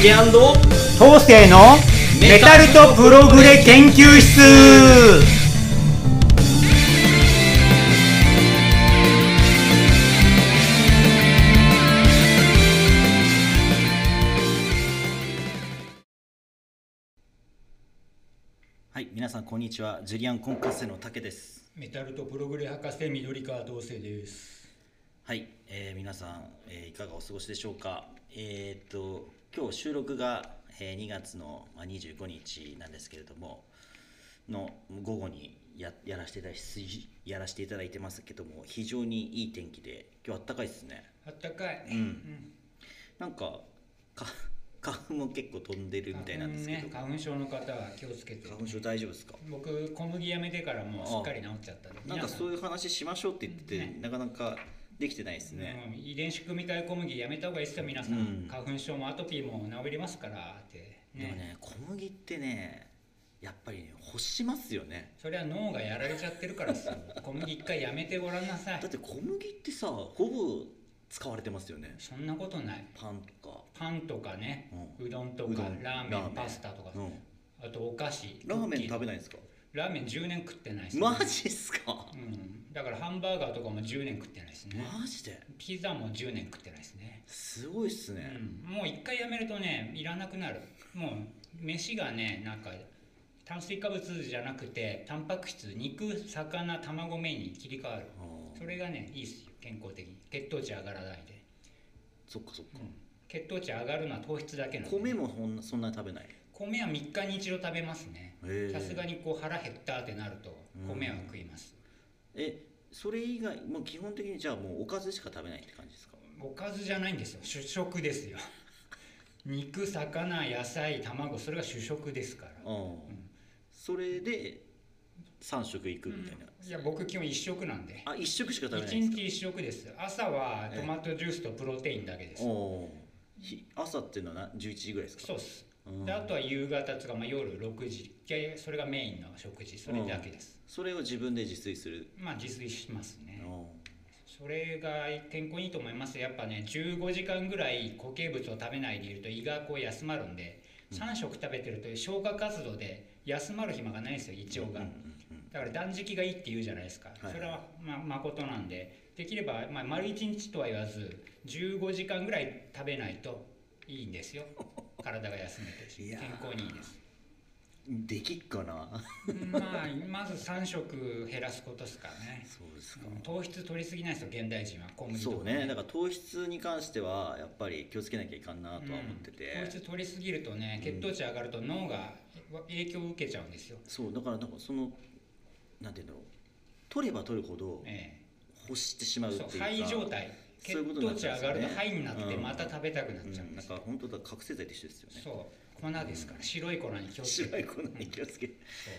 竹東勢のメタルとプログレ研究室。はい皆さんこんにちは。ジュリアンコンカッセの竹です。メタルとプログレ博士緑川同生です。はい、えー皆さん、えーいかがお過ごしでしょうか？えーっと今日収録が、えー2月の、まあ、25日なんですけれどもの午後にややらせていただいやらせていただいてますけども非常にいい天気で今日あったかいですねあったかい。うんなんかか 花粉も結構飛んでるみたいなんですけど、ね、花粉症の方は気をつけて。花粉症大丈夫ですか？僕小麦やめてからもうすっかり治っちゃった。なんかそうういう話しましょうって言ってて、ねなかなかできてないですね、遺伝子組み換え小麦やめた方がいいですよ皆さん、うん。花粉症もアトピーも治りますからって。でもね小麦ってねやっぱりね欲しますよね。それは脳がやられちゃってるからですよ。小麦一回やめてごらんなさい。だって小麦ってさほぼ使われてますよね。そんなことない。パンとか、パンとかね、ううどんとうどん。かラーメンパスタとか、うん、あとお菓子。ラーメン食べべないんですか？ラーメン10年食ってないです、マジっすか？うん、だからハンバーガーとかも10年食ってないですね。マジで？ピザも10年食ってないですね、すごいっすね、うん、もう一回やめるとねいらなくなる。もう飯がねなんか炭水化物じゃなくてタンパク質肉魚卵メインに切り替わる。それがねいいっすよ。健康的に。血糖値上がらないで。そっかそっか、血糖値上がるのは糖質だけなんで。米もほんなそんなに食べない？米は3日に一度食べますね。さすがにこう腹減ったってなると米は食います、えそれ以外もう基本的にじゃあもうおかずしか食べないって感じですか？おかずじゃないんですよ。主食ですよ。肉魚野菜卵それが主食ですから。ああ、それで3食いくみたいな、いや僕基本一食なんで。あ一食しか食べない一んですか？日一食です朝はトマトジュースとプロテインだけです、朝っていうのはな11時ぐらいですか？そうです。うんであとは夕方とか、まあ、夜6時でそれがメインの食事それだけです、それを自分で自炊する、まあ自炊しますね。おそれが健康にいいと思います。やっぱね15時間ぐらい固形物を食べないでいると胃がこう休まるんで3食食べてると消化活動で休まる暇がないんですよ胃腸が、だから断食がいいって言うじゃないですか、はい。それはまあ誠なんで。できれば、まあ、丸1日とは言わず15時間ぐらい食べないといいんですよ 体が休めて健康にいいです。うんできっかな。まあまず3食減らすことですからね。そうですか。糖質取りすぎないですよ現代人は小麦とかそうね。だから糖質に関してはやっぱり気をつけなきゃいかんなとは思ってて、うん糖質取りすぎるとね血糖値上がると脳が影響を受けちゃうんですよ、そうだからなんかそのなんていうんだろう。取れば取るほどえ欲してしまえうっていうか。そう肺状態血糖値上がると肺になってうん。また食べたくなっちゃうんうん、なんですよ、か本当だ覚醒剤と一緒ですよね。そう。粉ですから、白い粉に気をつけて。白い粉に気をつけ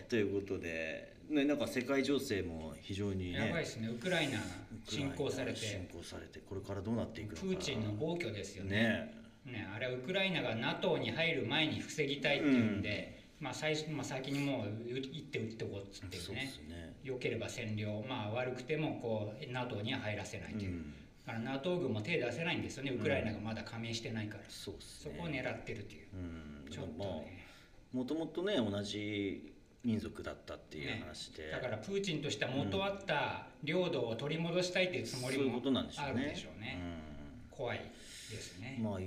ということで、ね、なんか世界情勢も非常にねやばいですね。ウクライナ侵攻されて。侵攻されてこれからどうなっていくプのか。ーチンの暴挙ですよね。ね。ねあれはウクライナが NATO に入る前に防ぎたいっていうんで、まあ最初まあ、先にもう行って打っておこうっつってね。すね。良ければ占領。まあ悪くてもこう NATO には入らせないという、うんだから NATO 軍も手出せないんですよね。ウクライナがまだ加盟してないから、そうですね。そこを狙ってるっていう、うん。ちょっとまあねもともとね同じ民族だったっていう話で、だからプーチンとしては元あった領土を取り戻したいっていうつもりもあうね。るでしょうね。怖いですね、うん、まあ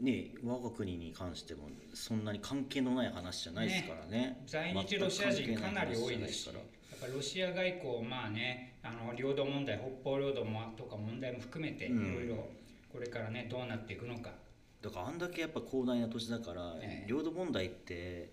ね我が国に関してもそんなに関係のない話じゃないですからね。在日ロシア人かなり多いですし。全ぱロシア外交まあねあの領土問題北方領土もとか問題も含めていうん。ろいろこれからねどうなっていくのか、だからあんだけやっぱ広大な土地だから、ええ。領土問題って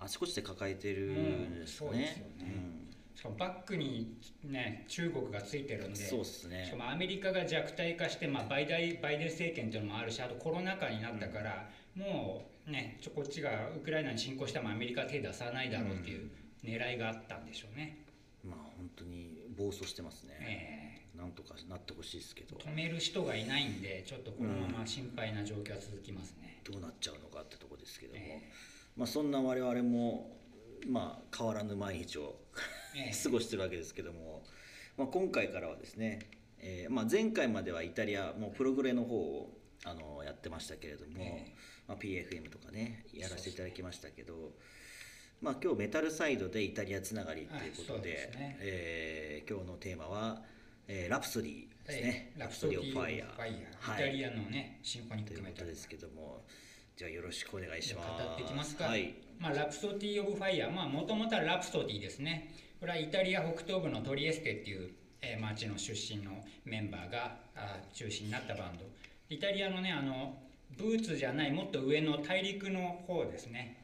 あちこちで抱えてるんですよね。うんそうですよね。しかもバックにね中国がついてるんうんでそうですね。しか。もアメリカが弱体化して、まあ、バイダイバイデン政権というのもあるしあとコロナ禍になったから、もうねちょこっちがウクライナに侵攻してもアメリカは手出さないだろうっていう狙いがあったんでしょうね。まあ本当に暴走してますね。えなんとかなってほしいですけど。ー、止める人がいないんでちょっとこのまま心配な状況は続きますね。どうなっちゃうのかってとこですけども、えまあそんな我々もまあ変わらぬ毎日をええ。過ごしてるわけですけども、まあ、今回からはですね、えーまあ、前回まではイタリアもうプログレの方をあのやってましたけれども、えまあ、PFM とかねやらせていただきましたけどまあ今日メタルサイドでイタリアつながりということで,、ですね。えー今日のテーマは、えーラプソディですね、ラプソディ・オブ・ファイヤー、はい。イタリアのねシンフォニックメタル。ですけどもじゃあよろしくお願いします。あ語っていきますか、はい。まあ、ラプソディ・オブ・ファイヤー。まあもともとはラプソディですね。これはイタリア北東部のトリエステっていう、えー町の出身のメンバーが中心になったバンド。イタリアのねあのブーツじゃないもっと上の大陸の方ですね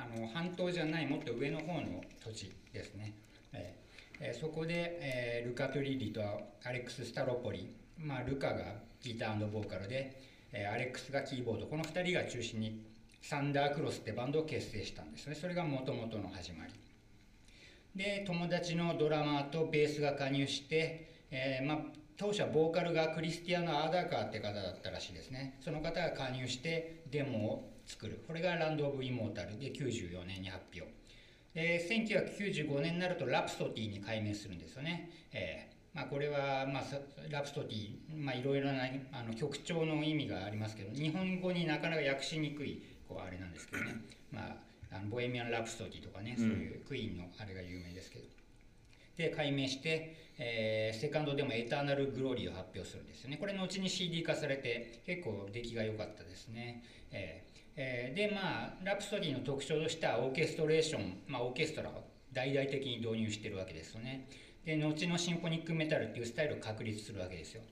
あの半島じゃないもっと上の方の土地ですね、えーえそこで、えールカ・トリリとアレックス・スタロポリ、まあ、ルカがギターボーカルで、えーアレックスがキーボード。この2人が中心にサンダークロスってバンドを結成したんですね。それがもともとの始まり。で友達のドラマーとベースが加入して、えーまあ、当初はボーカルがクリスティアノ・アーダーカーって方だったらしいですね。その方が加入してデモを作る。これがランド・オブ・イモータルで94年に発表。で1995年になるとラプソディに改名するんですよね、えーまあ、これは、まあ、さラプソディ、まあ、いろいろなあの曲調の意味がありますけど日本語になかなか訳しにくいこうあれなんですけどね、まあ、あのボヘミアン・ラプソディとかねそういうクイーンのあれが有名ですけど、で改名して、えーセカンドでも「エターナル・グローリー」を発表するんですよね。これ後に CD 化されて結構出来が良かったですね、えーえーでまあラプソディの特徴としてはオーケストレーション、まあ、オーケストラを大々的に導入してるわけですよね。で後のシンフォニックメタルっていうスタイルを確立するわけですよ。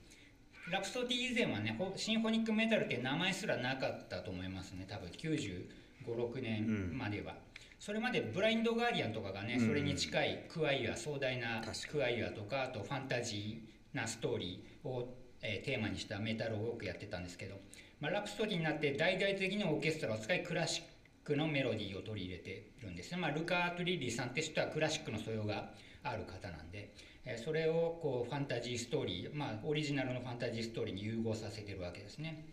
ラプソディ以前はねほシンフォニックメタルって名前すらなかったと思いますね多分。9 5 6年までは、それまでブラインドガーディアンとかがね、うん。それに近いクワイア壮大なクワイアとかあとファンタジーなストーリーを、えーテーマにしたメタルを多くやってたんですけど、まあ、ラプソディになって大々的にオーケストラを使いクラシックのメロディーを取り入れているんですね、まあ、ルカ・トリリーさんって人はクラシックの素養がある方なんで、えーそれをこうファンタジーストーリー、まあ、オリジナルのファンタジーストーリーに融合させてるわけですね。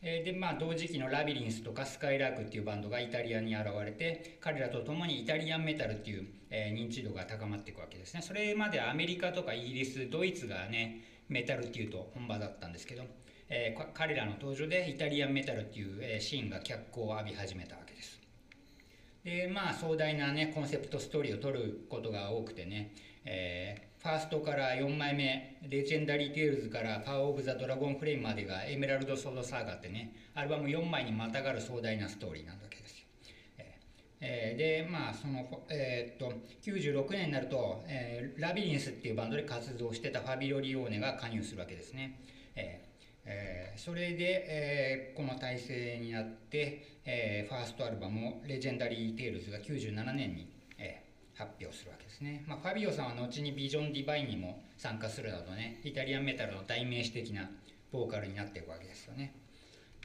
えーでまあ同時期のラビリンスとかスカイラークっていうバンドがイタリアに現れて彼らと共にイタリアンメタルっていう、えー認知度が高まっていくわけですねそれまでアメリカとかイギリスドイツがねメタルっていうと本場だったんですけど、えー彼らの登場でイタリアンメタルっていう、えーシーンが脚光を浴び始めたわけですでまあ壮大なねコンセプトストーリーを取ることが多くてね、えーファーストから4枚目「 Legendary Tales」から「 Power of the Dragonflame」までが Emerald Sword Saga ってねアルバム4枚にまたがる壮大なストーリーなんだわけです。えーえーでまあその、えーっと96年になると、えー Labyrinth っていうバンドで活動してたファビオ・リオーネが加入するわけですね。えーえーそれで、えーこの体制になって、えーファーストアルバムを「Legendary Tales」が97年に、えー発表するわけですね、まあ、ファビオさんは後に Vision Divine にも参加するなどねイタリアンメタルの代名詞的なボーカルになっていくわけですよね。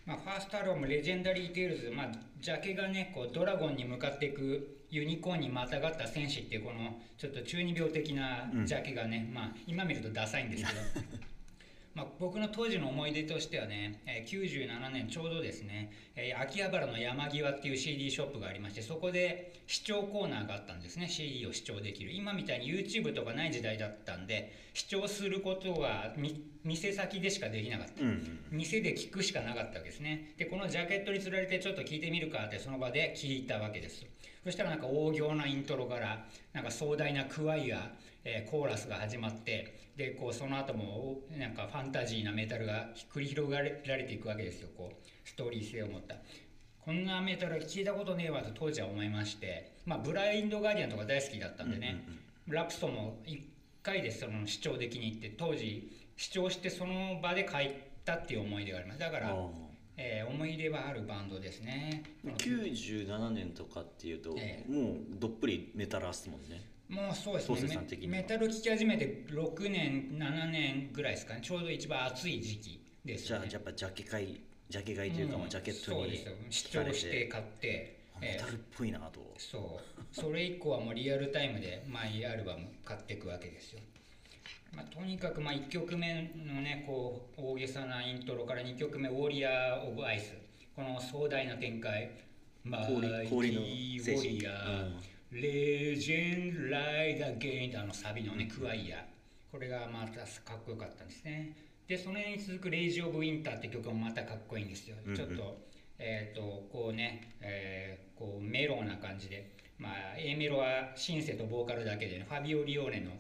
まあ、ファーストアルバム「Legendary Tales」まあ、ジャケがねこうドラゴンに向かっていくユニコーンにまたがった戦士っていうこのちょっと中二病的なジャケがね、まあ、今見るとダサいんですけど まあ、僕の当時の思い出としてはね、えー97年ちょうどですね、えー秋葉原の山際っていう CD ショップがありましてそこで視聴コーナーがあったんですね。CD を視聴できる。今みたいに YouTube とかない時代だったんで視聴することはみ店先でしかできなかった、うんうん。店で聞くしかなかったわけですね。でこのジャケットにつられてちょっと聞いてみるかってその場で聞いたわけです。そしたらなんか大行なイントロからなんか壮大なクワイア、えーコーラスが始まってでこうその後もおなんかファンタジーなメタルが繰り広げられていくわけですよ。こうストーリー性を持った。こんなメタル聞いたことねえわと当時は思いまして。まあブラインドガーディアンとか大好きだったんでね、ラプソも1回でその視聴できに行って当時視聴してその場で書いたっていう思い出があります。だから、えー思い出はあるバンドですね。この97年とかっていうと、ええ。もうどっぷりメタルっすもんねもうそうですね。メメタル聴き始めて6年7年ぐらいですかね。ちょうど一番暑い時期ですじゃあやっぱジャケ買いジャケ買いというか、まあジャケットにそうですよ。視聴して買って、えーメタルっぽいなと、そう。それ以降はもうリアルタイムでマイアルバム買っていくわけですよ、まあ、とにかくまあ1曲目のねこう大げさなイントロから2曲目「ウォリアー・オブ・アイス」この壮大な展開「マイテ氷のー・ウ精神。ォリアー」レジェンド・ライダー・ゲイン」あのサビのねクワイア。これがまたかっこよかったんですね。でそれに続く「レイジ・オブ・ウィンター」って曲もまたかっこいいんですよ、うんうん。ちょっとえっ、とこうね、えーこうメロウな感じで。まあ A メロはシンセとボーカルだけでねファビオ・リオーネの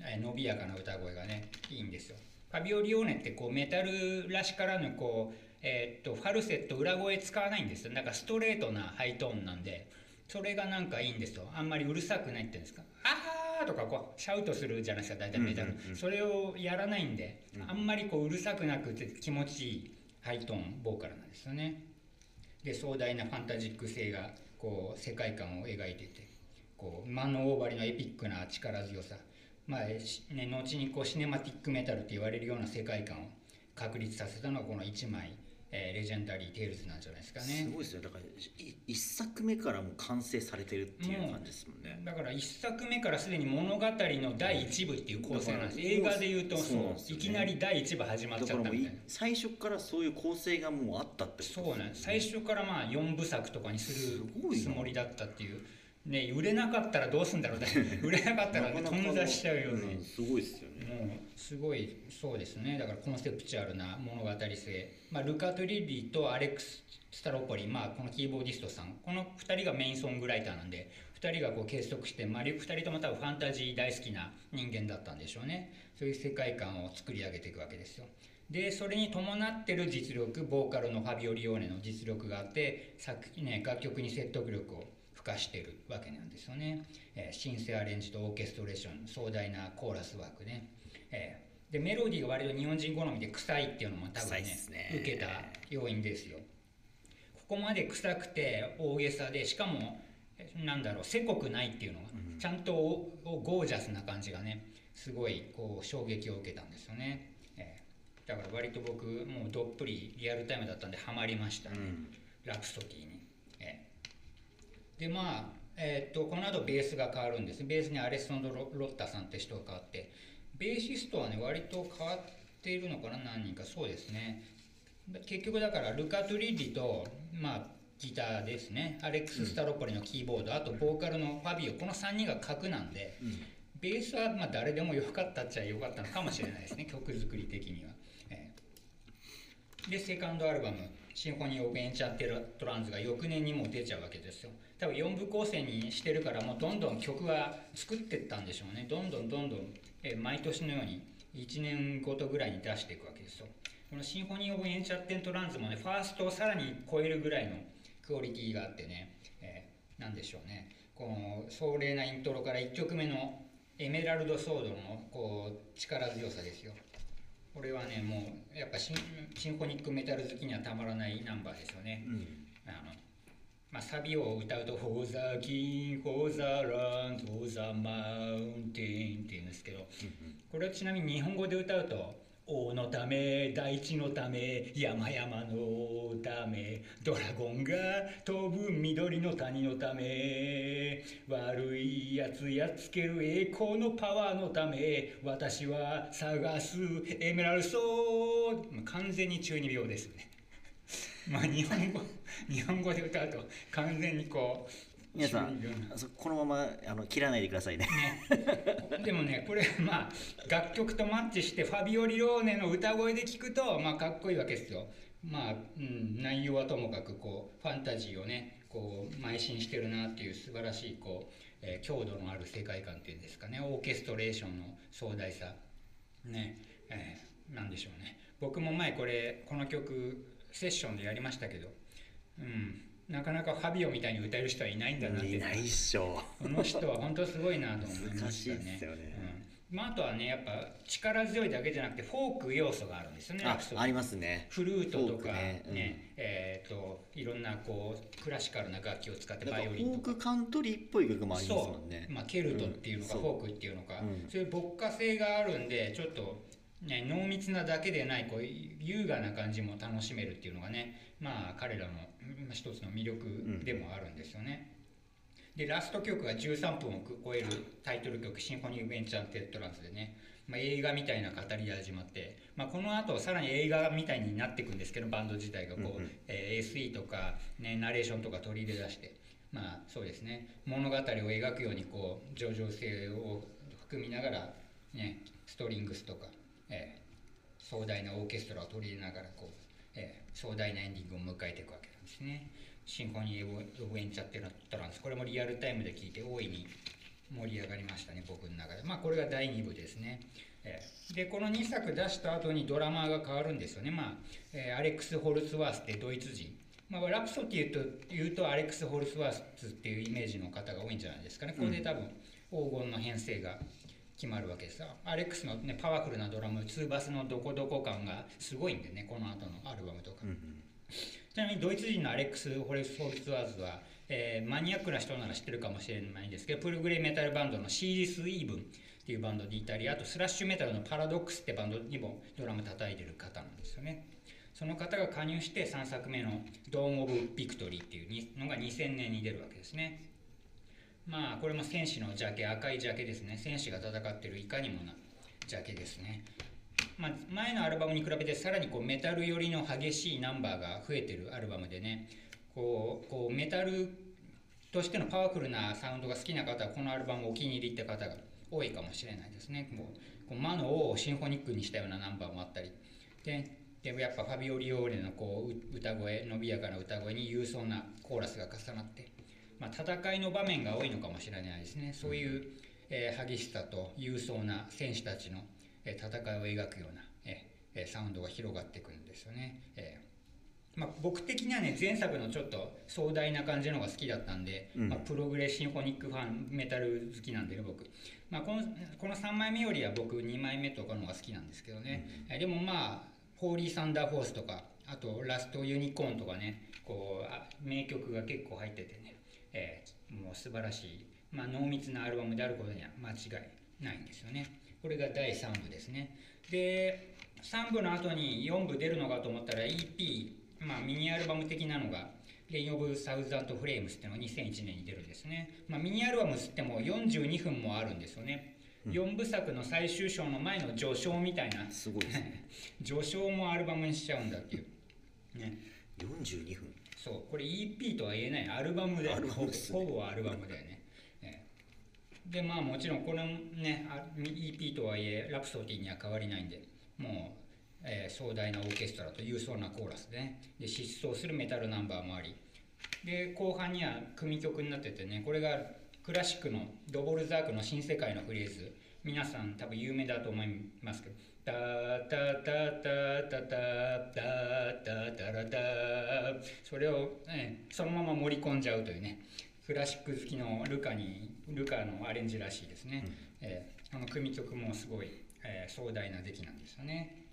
えー伸びやかな歌声がねいいんですよ。ファビオ・リオーネってこうメタルらしからぬこうえーっとファルセット裏声使わないんですよ。なんかストレートなハイトーンなんでそれがなんかいいんですよあんまりうるさくないっていうんですか。あーとかこうシャウトするじゃないですか大体。メタル、うんうんうん。それをやらないんで、あんまりこううるさくなくて気持ちいいハイトーンボーカルなんですよね。で壮大なファンタジック性がこう世界観を描いていてこう間のオーバリのエピックな力強さ。まあしね、後にこうシネマティックメタルって言われるような世界観を確立させたのはこの1枚、えー Legendary Tales なんじゃないですかすね。ごいですよ。だからい一作目からもう完成されてるっていう感じですもんね。だから1作目からすでに物語の第1部っていう構成なんですだから映画で言うとそう。ね。いきなり第1部始まっだちゃったみたいな最初からそういう構成がもうあったってことそうなんです。最初からまあ4部作とかにすするつもりだったっていう。ね売れなかったらどうすんだろうね。売れなかったらね頓挫しちゃうよね、んすごいですよね。もうすごいそうですね。だからコンセプチュアルな物語性、まあ、ルカ・トゥリッリとアレックス・スタロポリ、まあ、このキーボーディストさん。この2人がメインソングライターなんで2人がこう結束して、まあ、2人とも多分ファンタジー大好きな人間だったんでしょうね。そういう世界観を作り上げていくわけですよ。でそれに伴ってる実力ボーカルのファビオ・リオーネの実力があって作、ね、楽曲に説得力を付加してるわけなんですよね、えーシンセアレンジとオーケストレーション壮大なコーラスワークね、えーでメロディーが割と日本人好みで臭いっていうのも多分ねすね。受けた要因ですよ。ここまで臭くて大げさでしかもえなんだろうせこくないっていうのが、ちゃんとおおゴージャスな感じがねすごいこう衝撃を受けたんですよね、えーだから割と僕もうどっぷりリアルタイムだったんでハマりましたね、うん。ラプソディに、えーでまあえーっとこの後ベースが変わるんです。ベースにアレッサンドロ・ロッタさんって人が変わってベーシストはね割と変わっているのかな何人か。そうですね。結局だからルカ・トゥリッリとまあギターですね。アレックス・スタロポリのキーボード、あとボーカルのファビオ。この3人が核なんで、ベースはまあ誰でも良かったっちゃ良かったのかもしれないですね。曲作り的には、ええ。でセカンドアルバム「 Symphony of Enchanted Lands」が翌年にもう出ちゃうわけですよ。多分4部構成にしてるからもうどんどん曲は作ってったんでしょうね。どんどんどんどん、え毎年のように1年ごとぐらいに出していくわけですよ。この「シンフォニー・オブ・エンチャンテッド・ランズ」もねファーストをさらに超えるぐらいのクオリティがあってね、えーなんでしょうね。この壮麗なイントロから1曲目の「エメラルド・ソード」のこう力強さですよ。これはねもうやっぱシンシンフォニックメタル好きにはたまらないナンバーですよね、うん。あのまあ、サビを歌うと「For the King, for the land, for the mountain」って言うんですけどこれはちなみに日本語で歌うと「王のため大地のため山々のためドラゴンが飛ぶ緑の谷のため悪いやつやっつける栄光のパワーのため私は探すエメラルドソード」完全に中二病ですね。まあ日本語 日本語で歌うと完全にこう皆さんこのままあの切らないでくださいね。ね、でもねこれまあ楽曲とマッチしてファビオ・リローネの歌声で聞くとまあかっこいいわけですよ。まあ、うん、内容はともかくこうファンタジーをねこう邁進してるなっていう素晴らしいこう、えー強度のある世界観っていうんですかね。オーケストレーションの壮大さ。ね。えーなんでしょうね。僕も前これこの曲セッションでやりましたけどうん。なかなかファビオみたいに歌える人はいないんだなって。いないっしょ。この人は本当すごいなと思いましたね。まあ、あとはねやっぱ力強いだけじゃなくてフォーク要素があるんですよね。ありますね。フルートとかクね。ねうん。えっ、といろんなこうクラシカルな楽器を使ってバイオリンとか。ォークカントリーっぽい曲もありますもんね。そう、まあ、ケルトっていうのか、うん。フォークっていうのか、うんそういう牧歌性があるんでちょっと、ね、濃密なだけでないこう優雅な感じも楽しめるっていうのがねまあ彼らのうん一つの魅力でもあるんですよね。でラスト曲が13分を超えるタイトル曲「シンフォニー・ベンチャー・テッドランス」でね、まあ、映画みたいな語りで始まって、まあ、この後さらに映画みたいになっていくんですけどバンド自体がこう、うんうんえー SE とか、ね、ナレーションとか取り入れ出してまあそうですね物語を描くようにこう上々性を含みながら、ね、ストリングスとか、えー壮大なオーケストラを取り入れながらこう、えー壮大なエンディングを迎えていくわけなんですね。シンフォニー・オブ・エンチャンテッド・ランズこれもリアルタイムで聴いて大いに盛り上がりましたね僕の中で。まあこれが第2部ですね、えーでこの2作出した後にドラマーが変わるんですよね。まあ、えーアレックス・ホルスワースってドイツ人。まあ、ラプソディというとアレックス・ホルスワースっていうイメージの方が多いんじゃないですかね。これで多分黄金の編成が決まるわけですアレックスの、ね、パワフルなドラムツーバスのどこどこ感がすごいんでねこの後のアルバムとか、ちなみにドイツ人のアレックス・ホレス・ホルスワーズは、えーマニアックな人なら知ってるかもしれないんですけどプログレメタルバンドのシージズ・イーブンっていうバンドでいたりあとスラッシュメタルのパラドックスってバンドにもドラム叩いてる方なんですよね。その方が加入して3作目の「ドーン・オブ・ビクトリー」っていうのが2000年に出るわけですねまあこれも戦士のジャケ赤いジャケですね。戦士が戦ってるいかにもなジャケですね。まあ、前のアルバムに比べてさらにこうメタル寄りの激しいナンバーが増えてるアルバムでね。こうこうメタルとしてのパワフルなサウンドが好きな方はこのアルバムお気に入りって方が多いかもしれないですね。こうこう魔の王をシンフォニックにしたようなナンバーもあったり。ででもやっぱファビオ・リオーレのこう歌声伸びやかな歌声に勇壮なコーラスが重なって、まあ、戦いの場面が多いのかもしれないですね。そういう、えー激しさと勇壮な戦士たちの、えー戦いを描くような、えーえーサウンドが広がってくるんですよね。えーまあ、僕的にはね前作のちょっと壮大な感じの方が好きだったんで、うん。まあ、プログレシンフォニックファンメタル好きなんでね僕、まあ、このこの3枚目よりは僕2枚目とかの方が好きなんですけどね、えでもまあ「ホーリー・サンダー・フォース」とかあと「ラスト・ユニコーン」とかねこうあ名曲が結構入っててね、えーもう素晴らしい、まあ、濃密なアルバムであることには間違いないんですよね。これが第3部ですね。で3部の後に4部出るのかと思ったら EP、まあ、ミニアルバム的なのが「レイン・オブ・サウザント・フレームス」っていうのが2001年に出るんですね、まあ、ミニアルバムつっても42分もあるんですよね、4部作の最終章の前の序章みたいな。すごいですね。序章もアルバムにしちゃうんだっていう。ね。42分そうこれ EP とは言えないアルバムでアルバムですね。ほぼほぼアルバムだよね、ええ。でまあもちろんこのねあ EP とはいえラプソディには変わりないんでもう、えー壮大なオーケストラと勇壮なコーラスでね。で疾走するメタルナンバーもあり。で後半には組曲になっててねこれがクラシックのドボルザークの「新世界」のフレーズ。皆さん多分有名だと思いますけど「タタタタタタタタタラタ」それを、ね、そのまま盛り込んじゃうというねクラシック好きのルカにルカのアレンジらしいですね、えーあの組曲もすごい、えー壮大な出来なんですよね。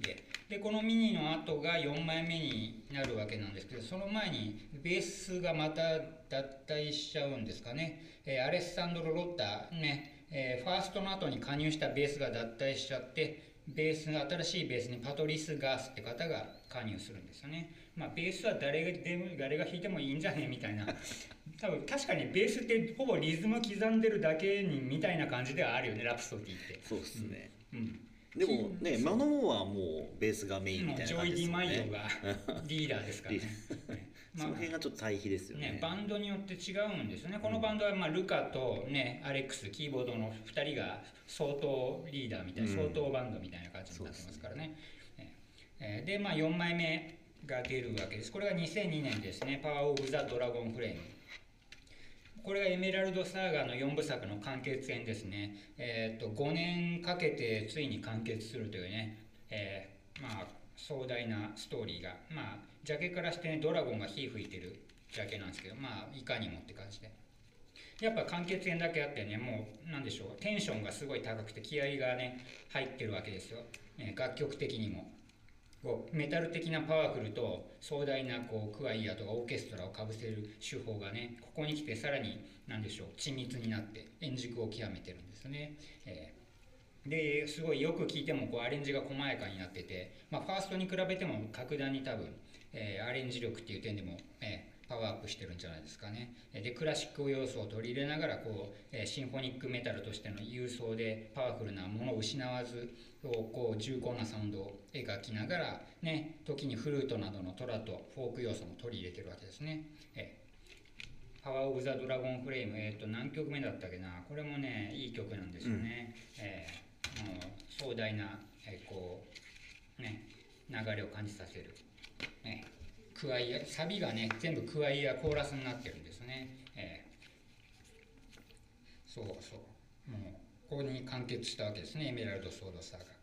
ででこのミニの後が4枚目になるわけなんですけどその前にベースがまた脱退しちゃうんですかね、えーアレッサンドロ・ロッタね、えーファーストの後に加入したベースが脱退しちゃってベースが新しいベースにパトリス・ガースって方が加入するんですよね。まあベースは誰がでも誰が弾いてもいいんじゃね？みたいな。多分確かにベースってほぼリズム刻んでるだけにみたいな感じではあるよねラプソディって。そうですね、うん。でもねマノウォーはもうベースがメインみたいなもうジョーイ・ディマイオがリーダーですからね。ねまあその辺がちょっと対比ですよねね、バンドによって違うんですよね。このバンドは、まあ、ルカと、ね、アレックス、キーボードの2人が相当リーダーみたいな、うん相当バンドみたいな感じになってますからね。ねえーで、まあ、4枚目が出るわけです。これが2002年ですね、パワー・オブ・ザ・ドラゴン・フレーム。これがエメラルド・サーガーの4部作の完結編ですね。えー、と5年かけてついに完結するというね、えーまあ、壮大なストーリーが、まあ、ジャケからして、ね、ドラゴンが火吹いてるジャケなんですけど、まあ、いかにもって感じで。やっぱ完結編だけあってね、もう、なんでしょう、テンションがすごい高くて、気合がね、入ってるわけですよ。ね、楽曲的にも。こうメタル的なパワフルと壮大なこうクワイアとかオーケストラをかぶせる手法がねここに来てさらに何でしょう緻密になって円熟を極めてるんですね、えーですごいよく聴いてもこうアレンジが細やかになってて、まあ、ファーストに比べても格段に多分、えーアレンジ力っていう点でも、えーパワーアップしてるんじゃないですかね。えーでクラシック要素を取り入れながらこう、えーシンフォニックメタルとしての勇壮でパワフルなものを失わずこう重厚なサウンドを描きながら、ね、時にフルートなどのトラとフォーク要素も取り入れてるわけですね。えーパワー・オブ・ザ・ドラゴン・フレーム、えー、と何曲目だったっけな。これもねいい曲なんですよね、えーもう壮大な、えーこう流れを感じさせる、ね、クワイアサビがね全部クワイアコーラスになってるんですね、えーそうそう。もうここに完結したわけですねエメラルド・ソード・サーガが。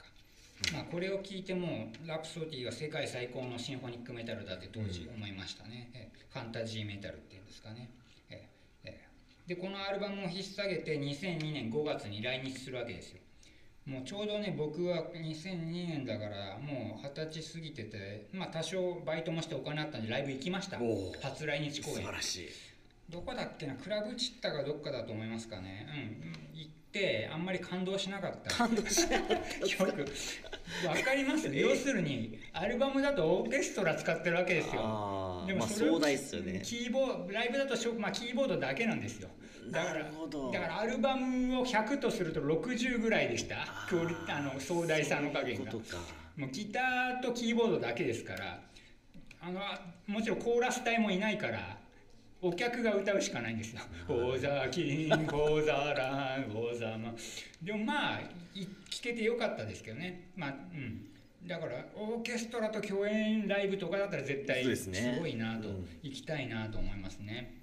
まあ、これを聞いてもラプソディは世界最高のシンフォニックメタルだって当時思いましたね、えーファンタジーメタルっていうんですかね、えーえーでこのアルバムを引っ提げて2002年5月に来日するわけですよもうちょうどね僕は2002年だからもう二十歳過ぎててまあ多少バイトもしてお金あったんでライブ行きました。初来日公演。素晴らしい。どこだっけな？クラブチッタかどっかだと思いますかね。うん。行ってあんまり感動しなかった。感動しないよくわかります？要するにアルバムだとオーケストラ使ってるわけですよ。ああまあそれを壮大っすよね。キーボードライブだとまあ、キーボードだけなんですよだからだからアルバムを100とすると60ぐらいでした。クオリあの壮大さの加減が。もうギターとキーボードだけですからあのもちろんコーラス隊もいないからお客が歌うしかないんですよ「オーザーキングオーザーランオーザーマン」でもまあい聞けてよかったですけどね。まあうん。だからオーケストラと共演ライブとかだったら絶対すごいなと、うん。行きたいなと思いますね。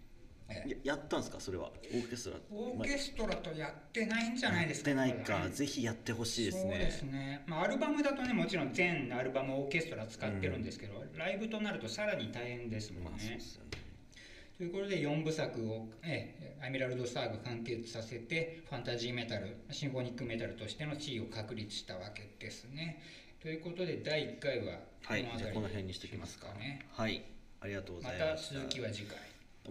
ええややったんですか？それは。オーケストラ。オーケストラとやってないんじゃないですか？やってないか。ぜひやってほしいですそうですね。ね、まあ、アルバムだとねもちろん全アルバムオーケストラ使ってるんですけど、ライブとなるとさらに大変ですもんまあそうね。ですよね。ということで4部作を、ええアミラルド・サーが完結させてファンタジーメタルシンフォニックメタルとしての地位を確立したわけですね。ということで第1回ははい辺りじゃあこの辺にしときますか。ね。はい。ありがとうごまざいました。た続きは次回。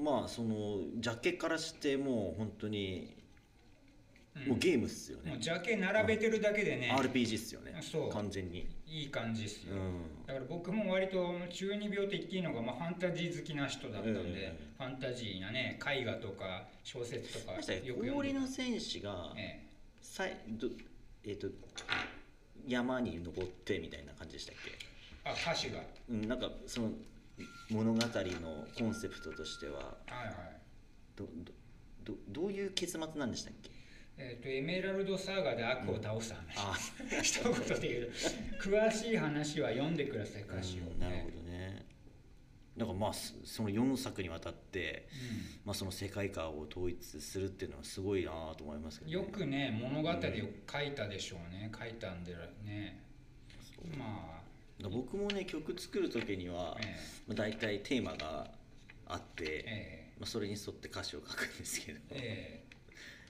まあそのジャケからしてもう本当にうん。もうゲームっすよね。もうジャケ並べてるだけでね、RPG っすよね。そう。完全に。いい感じですよ。うん。だから僕も割と中二病って言っていいのが、まあ、ファンタジー好きな人だったんで、ええ。ファンタジーなね絵画とか小説とかよく読ん氷での戦士がえさいどえっ、と山に登ってみたいな感じでしたっけ？えあ歌詞が。はうん、なんかその物語のコンセプトとしてはいはい。どどどどういう結末なんでしたっけ？えっ、とエメラルドサーガで悪を倒す話、あ 一言で言う。と詳しい話は読んでください歌詞を、うんなるほどね。なんかまあそその4作にわたって、まあ、その世界観を統一するっていうのはすごいなと思いますけど、ね、よくね物語を書いたでしょうね。書いたんでね。まあ僕もね曲作る時には、えまあ、大体テーマがあって、えまあ、それに沿って歌詞を書くんですけど、ええ。え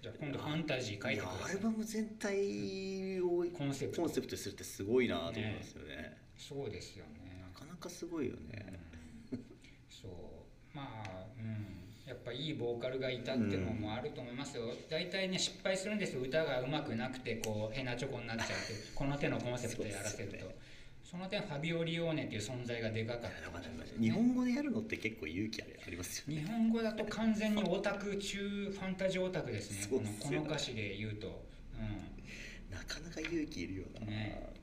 じゃあ今度ファンタジー書いてください。アルバム全体をコンセプト。コンセプトにするってすごいなと思いますよね。そうですよね。なかなかすごいよね、そう。まあうん。やっぱいいボーカルがいたってのもあると思いますよ、大体ね失敗するんですよ。歌がうまくなくてこうヘナチョコになっちゃうってこの手のコンセプトでやらせるとその点ファビオリオーネっていう存在がでかかった。だから日本語でやるのって結構勇気ありますよね。日本語だと完全にオタク中ファンタジーオタクですね。このこの歌詞で言うと、うなかなか勇気いるよな、ね。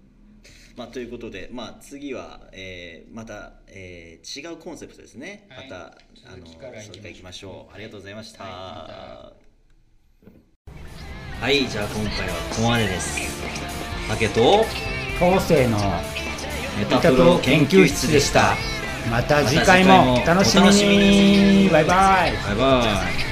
まあ、ということで、まあ、次は、えーまた、えー違うコンセプトですね、はい。またあの続きからいきましょう。それからいきましょう、はい。ありがとうございました。ははい、じゃあ今回はここまでです。竹と当世のメメタプロ研究室でした。また次回もお楽しみに。バイバイ。バイバイ